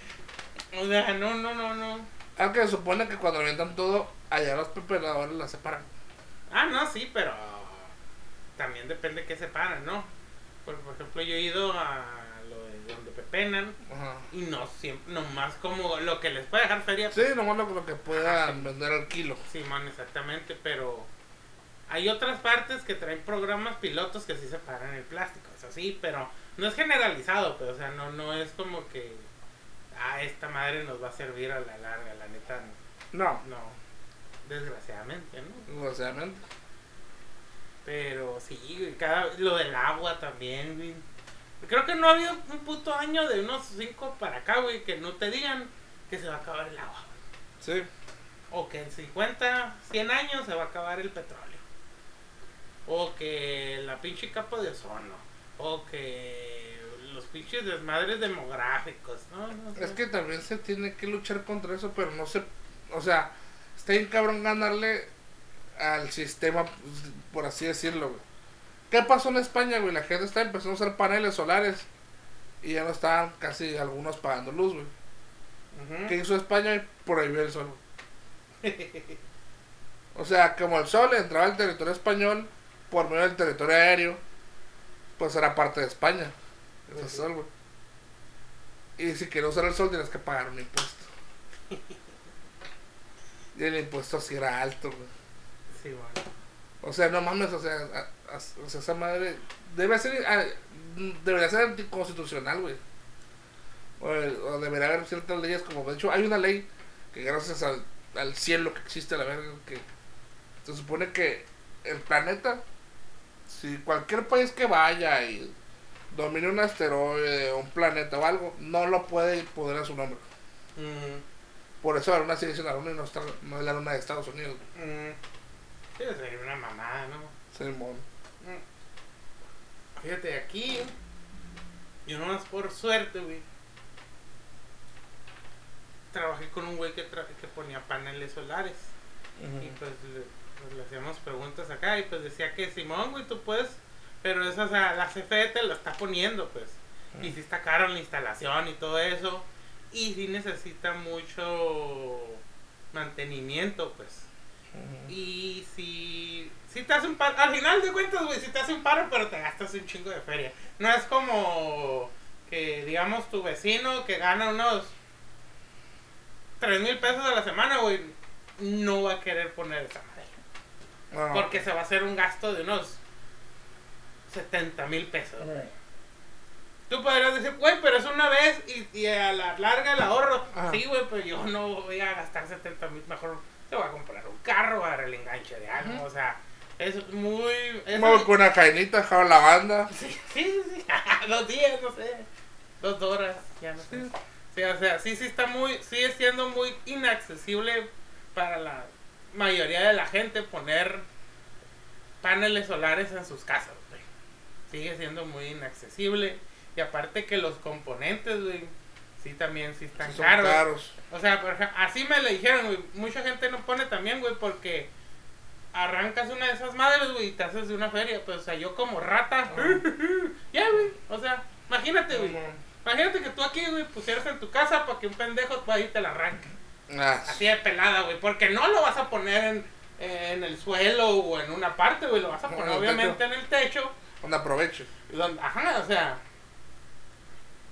O sea, no, no, no, no. Aunque se supone que cuando avientan todo, allá los pepeladores la separan. Ah, no, sí, pero también depende qué separan, ¿no? Por, por ejemplo, yo he ido a lo de donde pepenan Ajá. y no siempre, nomás como lo que les puede dejar feria. Sí, nomás lo, lo que puedan vender al kilo. Sí, man, exactamente, pero hay otras partes que traen programas pilotos que sí separan el plástico, eso sí, pero no es generalizado, pero o sea, no, no es como que, ah, esta madre nos va a servir a la larga, la neta, No, no, desgraciadamente, ¿no? desgraciadamente. Pero sí, cada, lo del agua también, güey. Creo que no ha habido un puto año de unos 5 para acá, güey, que no te digan que se va a acabar el agua. Sí. O que en 50, 100 años se va a acabar el petróleo. O que la pinche capa de ozono. O que los pinches desmadres demográficos. No, no sé. Es que también se tiene que luchar contra eso, pero no se. O sea, está bien cabrón ganarle al sistema, pues, por así decirlo, güey. ¿Qué pasó en España, güey? La gente está empezando a usar paneles solares y ya no estaban casi algunos pagando luz, güey. Ujú. ¿Qué hizo España? Prohibió el sol. <laughs> O sea, como el sol entraba al territorio español por medio del territorio aéreo, pues era parte de España. Pues sí. sol, güey. Y si quieres usar el sol tienes que pagar un impuesto. <laughs> y el impuesto sí era alto, güey. Sí, bueno. O sea, no mames, o sea, a- a- o sea esa madre debe ser, ah, debería ser anticonstitucional, güey. O, o debería haber ciertas leyes como, de hecho, hay una ley que gracias al, al cielo que existe, la verga, que se supone que el planeta, si cualquier país que vaya y domine un asteroide, un planeta o algo, no lo puede poner a su nombre. Por eso la luna sigue siendo la luna y no, está, no es la luna de Estados Unidos. Mm. Sí, sería una mamada, ¿no? Simón. Mm. Fíjate, aquí, yo nomás por suerte, güey, trabajé con un güey que, que ponía paneles solares. Y pues le, pues, le hacíamos preguntas acá y pues decía que Simón, güey, tú puedes, pero eso, o sea, la CFE te lo está poniendo, pues. Y si está caro la instalación y todo eso. Y sí necesita mucho mantenimiento, pues. Y si, si te hace un paro, al final de cuentas, güey, si te hace un paro, pero te gastas un chingo de feria. No es como que, digamos, tu vecino que gana unos 3 mil pesos a la semana, güey, no va a querer poner esa madera. No. Porque se va a hacer un gasto de unos 70 mil pesos. Tú podrías decir, güey, pero es una vez y, y a la larga el ahorro. Ajá. Sí, güey, pero yo no voy a gastar 70 mil. Mejor te voy a comprar un carro, a dar el enganche de algo. O sea, es muy. es- Como con una cadenita, jalo la banda. Sí, sí, sí. <laughs> Dos días, no sé. Dos horas, ya no sé. Sí, o sea, sí, sí está muy. Sigue siendo muy inaccesible para la mayoría de la gente poner paneles solares en sus casas. Sigue siendo muy inaccesible. Y aparte que los componentes, güey, sí también sí están Son caros. caros. O sea, por ejemplo, así me lo dijeron, güey. Mucha gente no pone también, güey, porque arrancas una de esas madres, güey, y te haces de una feria. Pues, o sea, yo como rata. <laughs> ya, güey. O sea, imagínate, güey. Imagínate que tú aquí, güey, pusieras en tu casa para que un pendejo vaya y te la arranque. Ah, Así de pelada, güey. Porque no lo vas a poner en, en el suelo o en una parte, güey. Lo vas a poner obviamente en el techo. Un aprovecho. Donde- Ajá, o sea.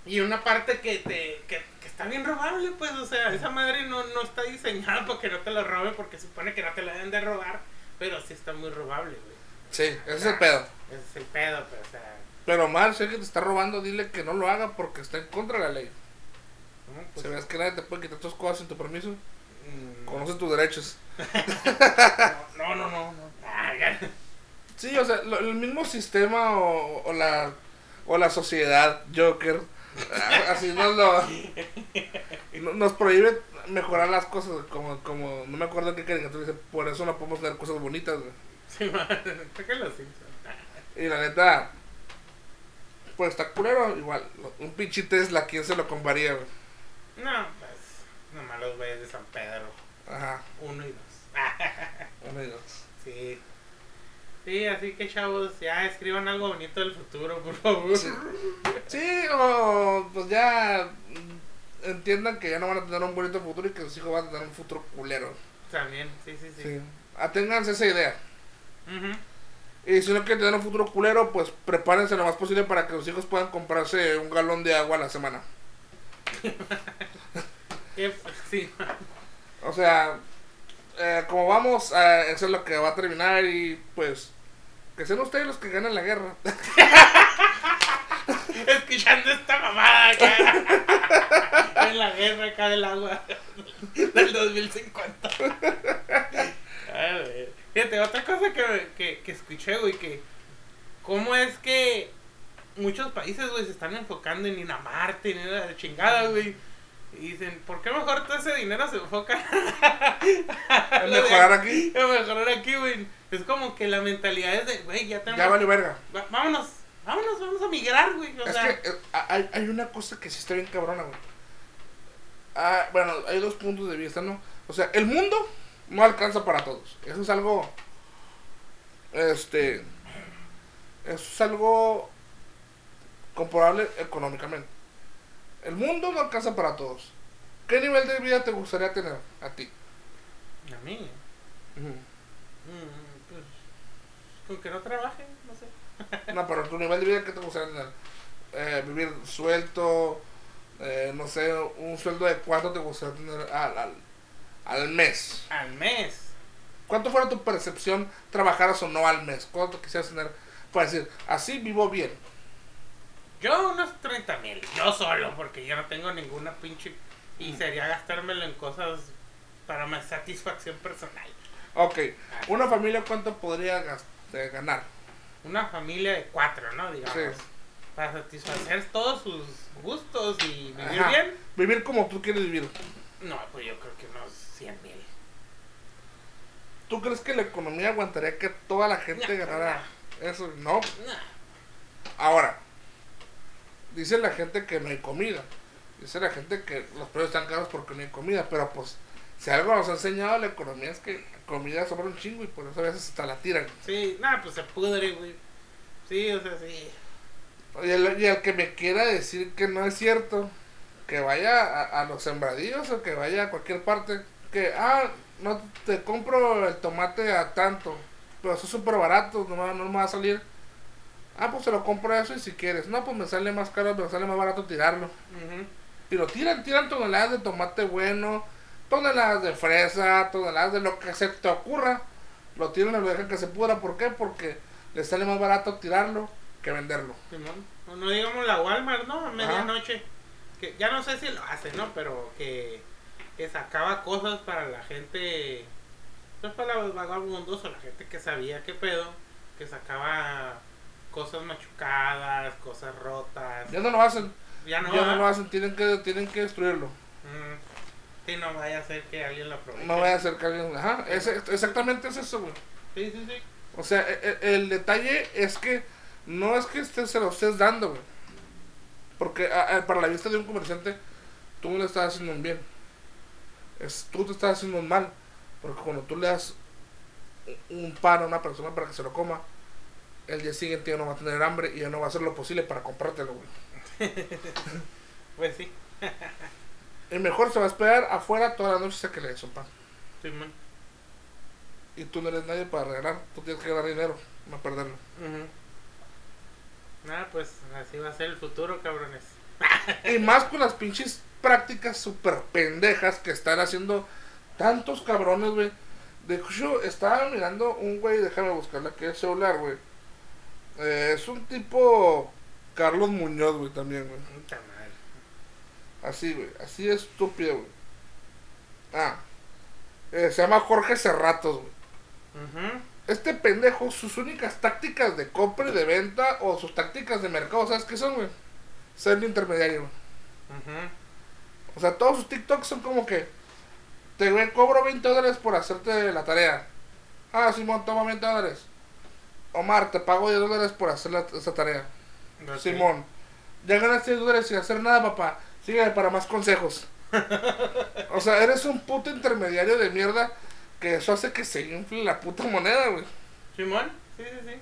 Y una parte que te que, que está bien robable, pues, o sea, esa madre no, no está diseñada para que no te la robe porque supone que no te la deben de robar, pero sí está muy robable, güey. Sí, ese es el pedo. Ese es el pedo, pero, o sea, Pero mal, si alguien te está robando, dile que no lo haga porque está en contra de la ley. ¿no? Pues, Si ves que nadie te puede quitar tus cosas sin tu permiso, mm, conoce tus derechos. <laughs> no, no, no, no. <laughs> Ah, ya. Sí, o sea, lo- el mismo sistema o, o la o la sociedad, Joker, a- así nos lo no- nos prohíbe mejorar las cosas, como como no me acuerdo qué caricatura dice, por eso no podemos tener cosas bonitas, güey. Sí. Y la neta pues está culero, igual, un pinche Tesla, ¿quién se lo compraría, güey? No, pues, nomás los güeyes de San Pedro, Ajá, uno y dos. <laughs> uno y dos. Sí. Sí, así que chavos, ya escriban algo bonito del futuro, por favor. Sí. O pues ya mm, entiendan que ya no van a tener un bonito futuro y que sus hijos van a tener un futuro culero. También, sí, sí, sí. Sí. Aténganse esa idea. Ujú. Y si no quieren tener un futuro culero, pues prepárense lo más posible para que sus hijos puedan comprarse un galón de agua a la semana. <laughs> Sí, O sea, eh, como vamos, eh, eso es lo que va a terminar y pues que sean ustedes los que ganen la guerra. <laughs> escuchando esta mamada acá. <laughs> en la guerra acá del agua <laughs> del 2050. A ver, Fíjate, otra cosa que, que, escuché, güey, que cómo es que muchos países, güey, se están enfocando en ir a Marte, en ir a chingada, güey. Y dicen, ¿por qué mejor todo ese dinero se enfoca a <laughs> mejorar aquí. a mejorar aquí, güey? Es como que la mentalidad es de, güey, ya tenemos... Ya vale verga. Va- vámonos, vámonos, vamos a migrar, güey. O Es sea, que eh, hay, hay una cosa que sí está bien cabrona, güey. Ah, bueno, hay dos puntos de vista, ¿no? O sea, el mundo no alcanza para todos. Eso es algo. Este. Eso es algo comparable económicamente. El mundo no alcanza para todos. ¿Qué nivel de vida te gustaría tener a ti? a mí, mm, pues, con que no trabaje, no sé. <laughs> No, pero tu nivel de vida, ¿qué te gustaría tener? Eh, vivir suelto, eh, no sé, un sueldo de cuánto te gustaría tener al, al, al mes. Al mes. ¿Cuánto fuera tu percepción trabajaras o no al mes? ¿Cuánto quisieras tener para decir, así vivo bien? Yo unos 30 mil, yo solo, porque yo no tengo ninguna pinche... Y Mm. sería gastármelo en cosas para mi satisfacción personal. Ok, una familia, ¿cuánto podría ganar? Una familia de cuatro, ¿no? Digamos. Sí. Para satisfacer todos sus gustos y vivir Ajá. bien. Vivir como tú quieres vivir. No, pues yo creo que unos 100 mil. ¿Tú crees que la economía aguantaría que toda la gente No, ganara eso? No. Nah. Ahora, dice la gente que no hay comida. Dice la gente que los precios están caros porque no hay comida. Pero pues, si algo nos ha enseñado la economía es que comida sobra un chingo y por eso a veces hasta la tiran. Sí, nada, pues se pudre, güey. Sí, o sea, sí. Y el, y el que me quiera decir que no es cierto, que vaya a, a los sembradíos o que vaya a cualquier parte, que, ah, no te compro el tomate a tanto, pero eso es súper barato, no, no me va a salir. Ah, pues se lo compro eso y si quieres. No, pues me sale más caro, me sale más barato tirarlo. Ujú. Y lo tiran, tiran toneladas de tomate bueno, toneladas de fresa, toneladas de lo que se te ocurra. Lo tiran y lo dejan que se pudra. ¿Por qué? Porque les sale más barato tirarlo que venderlo. Simón. O no digamos la Walmart, ¿no? A medianoche. Que ya no sé si lo hace, ¿no? Pero que, que sacaba cosas para la gente. Pues para los vagabundos o la gente que sabía qué pedo. Que sacaba cosas machucadas, cosas rotas. Ya no lo hacen. Ya no, ya no lo hacen, tienen que, tienen que destruirlo. Mm. Sí, no vaya a ser que alguien lo aproveche. No vaya a ser que alguien. Ajá, es, exactamente es eso, güey. Sí, sí, sí. O sea, e- e- el, detalle es que no es que estés, se lo estés dando, güey. Porque a- a- para la vista de un comerciante, tú no le estás haciendo un bien. Es, tú te estás haciendo un mal. Porque cuando tú le das un pan a una persona para que se lo coma, el día siguiente ya no va a tener hambre y ya no va a hacer lo posible para comprártelo, güey. <laughs> Pues sí. <laughs> Y mejor se va a esperar afuera toda la noche hasta que le des un pan. Simón. Y tú no eres nadie para regalar, tú tienes que ganar dinero, no perderlo. Ujú. Nada, pues así va a ser el futuro, cabrones. <laughs> Y más con las pinches prácticas super pendejas que están haciendo tantos cabrones, güey. De hecho, estaba mirando un güey, déjame buscarla que es celular, güey. Eh, es un tipo Carlos Muñoz, güey, también, güey. Así, güey, así estúpido, güey. Ah, eh, se llama Jorge Cerratos, güey. Este pendejo, sus únicas tácticas de compra y de venta o sus tácticas de mercado, ¿sabes qué son, güey? Ser el intermediario, güey. O sea, todos sus TikToks son como que te cobro 20 dólares por hacerte la tarea. Ah, Simón, toma 20 dólares. Omar, te pago 10 dólares por hacer la- esa tarea. Simón, ya ganaste 10 dólares sin hacer nada, papá. Sígueme para más consejos. o sea, eres un puto intermediario de mierda que eso hace que se infle la puta moneda, güey. Simón, sí, sí, sí.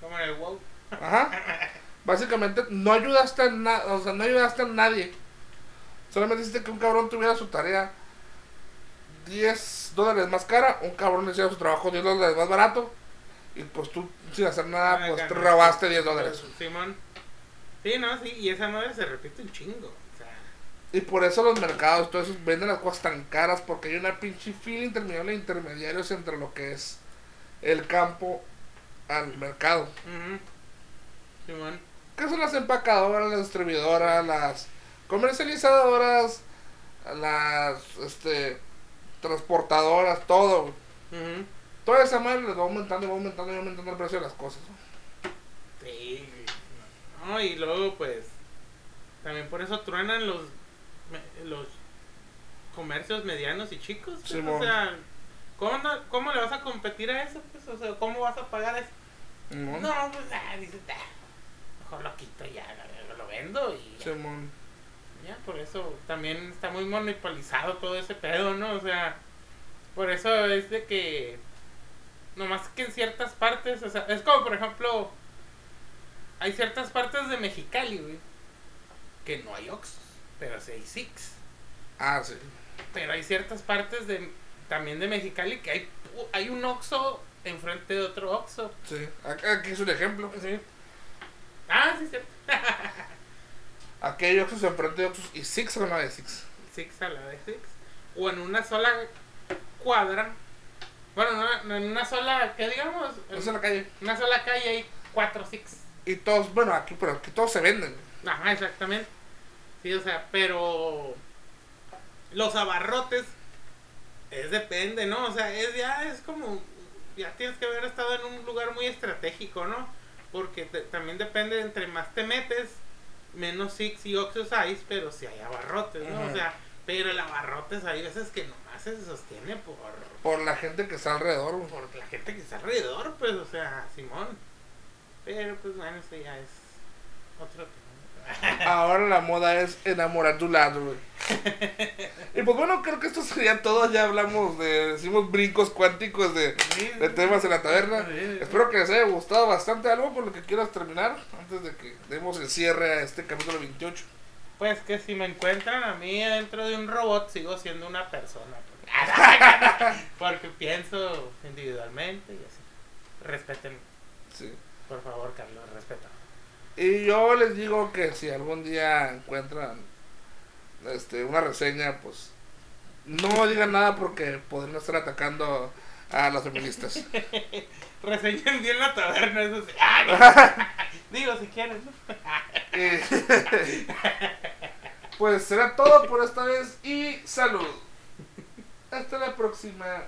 Como en el WoW. Ajá. <laughs> Básicamente no ayudaste a nada, o sea, no ayudaste a nadie. Solamente hiciste que un cabrón tuviera su tarea 10 dólares más cara, un cabrón hiciera su trabajo 10 dólares más barato. Y pues tú, sin hacer nada, Ah, pues te robaste 10 dólares. Simón. Sí, no, sí, y esa madre se repite un chingo. O sea, Y por eso los mercados, todos esos venden las cosas tan caras, porque hay una pinche fila interminable de intermediarios entre lo que es el campo al mercado. Simón. ¿Qué son las empacadoras, las distribuidoras, las comercializadoras, las este transportadoras, todo? Toda esa madre les va aumentando y va aumentando y va aumentando el precio de las cosas. ¿no? Sí. No, y luego, pues. También por eso truenan los. los comercios medianos y chicos. pues, Simón. o sea, ¿cómo, no- ¿cómo le vas a competir a eso? Pues, o sea, ¿cómo vas a pagar eso? ¿No? No, pues, ah, dices, ah, mejor lo quito ya, lo, lo vendo y ya. Simón. Ya, por eso también está muy monopolizado todo ese pedo, ¿no? O sea, por eso es de que, nomás que en ciertas partes, o sea, es como por ejemplo, hay ciertas partes de Mexicali, güey, que no hay Oxxos, pero sí hay Six. Ah, sí. Pero hay ciertas partes de también de Mexicali que hay, hay un Oxxo enfrente de otro Oxxo. Sí. Aquí aquí es un ejemplo. Sí. Ah, sí, cierto. <laughs> Aquí hay Oxxos enfrente de Oxxos y Six son la de Six. Six a la de Six. O en una sola cuadra. Bueno, no, en una sola, ¿qué digamos? En una sola calle hay cuatro Six. Y todos, bueno, aquí, pero aquí todos se venden. Ajá, exactamente. Sí, o sea, pero los abarrotes es depende, ¿no? O sea, es ya es como ya tienes que haber estado en un lugar muy estratégico, ¿no? Porque te- también depende entre más te metes, menos Six y Oxxos hay, pero si hay abarrotes, ¿no? O sea, Pero el abarrotes hay veces que nomás se sostiene por, Por la gente que está alrededor. güey. por la gente que está alrededor, pues, o sea, Simón. Pero pues bueno, eso ya es otro tema. <laughs> Ahora la moda es enamorar tu lado, güey. <laughs> Y pues bueno, creo que esto sería todo. Ya hablamos de. Hicimos brincos cuánticos de, de temas en la taberna. Espero que les haya gustado bastante. ¿Algo con lo que quieras terminar? Antes de que demos el cierre a este capítulo 28. Pues que si me encuentran a mí dentro de un robot, sigo siendo una persona. Porque, <laughs> porque pienso individualmente y así. Respeten, Sí. por favor, Carlos, respeta. Y yo les digo que si algún día encuentran este, una reseña, pues no digan nada porque podrían estar atacando a las feministas. <laughs> Reseñen bien la taberna, eso sí. <laughs> <laughs> Digo, si quieren, ¿no? <laughs> Pues será todo por esta vez y salud. Hasta la próxima.